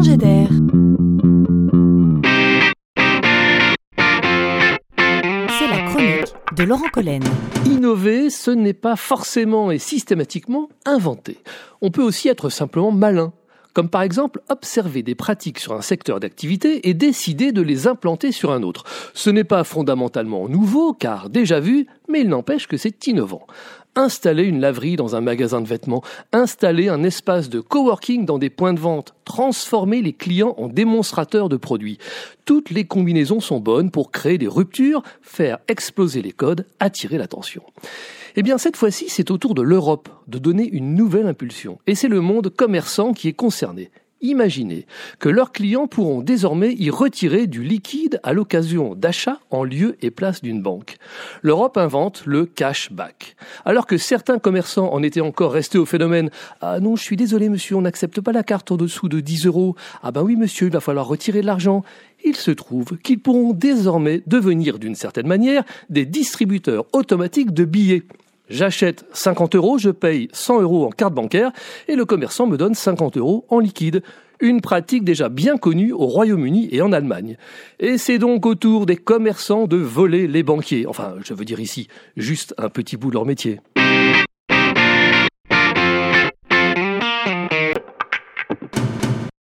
d'air. C'est la chronique de Laurent Collen. Innover, ce n'est pas forcément et systématiquement inventer. On peut aussi être simplement malin comme par exemple observer des pratiques sur un secteur d'activité et décider de les implanter sur un autre. Ce n'est pas fondamentalement nouveau, car déjà vu, mais il n'empêche que c'est innovant. Installer une laverie dans un magasin de vêtements, installer un espace de coworking dans des points de vente, transformer les clients en démonstrateurs de produits. Toutes les combinaisons sont bonnes pour créer des ruptures, faire exploser les codes, attirer l'attention. Eh bien, cette fois-ci, c'est au tour de l'Europe de donner une nouvelle impulsion. Et c'est le monde commerçant qui est concerné. Imaginez que leurs clients pourront désormais y retirer du liquide à l'occasion d'achats en lieu et place d'une banque. L'Europe invente le cashback. Alors que certains commerçants en étaient encore restés au phénomène Ah non, je suis désolé monsieur, on n'accepte pas la carte en dessous de 10 euros. Ah ben oui monsieur, il va falloir retirer de l'argent. Il se trouve qu'ils pourront désormais devenir d'une certaine manière des distributeurs automatiques de billets. J'achète 50 euros, je paye 100 euros en carte bancaire et le commerçant me donne 50 euros en liquide. Une pratique déjà bien connue au Royaume-Uni et en Allemagne. Et c'est donc au tour des commerçants de voler les banquiers. Enfin, je veux dire ici, juste un petit bout de leur métier.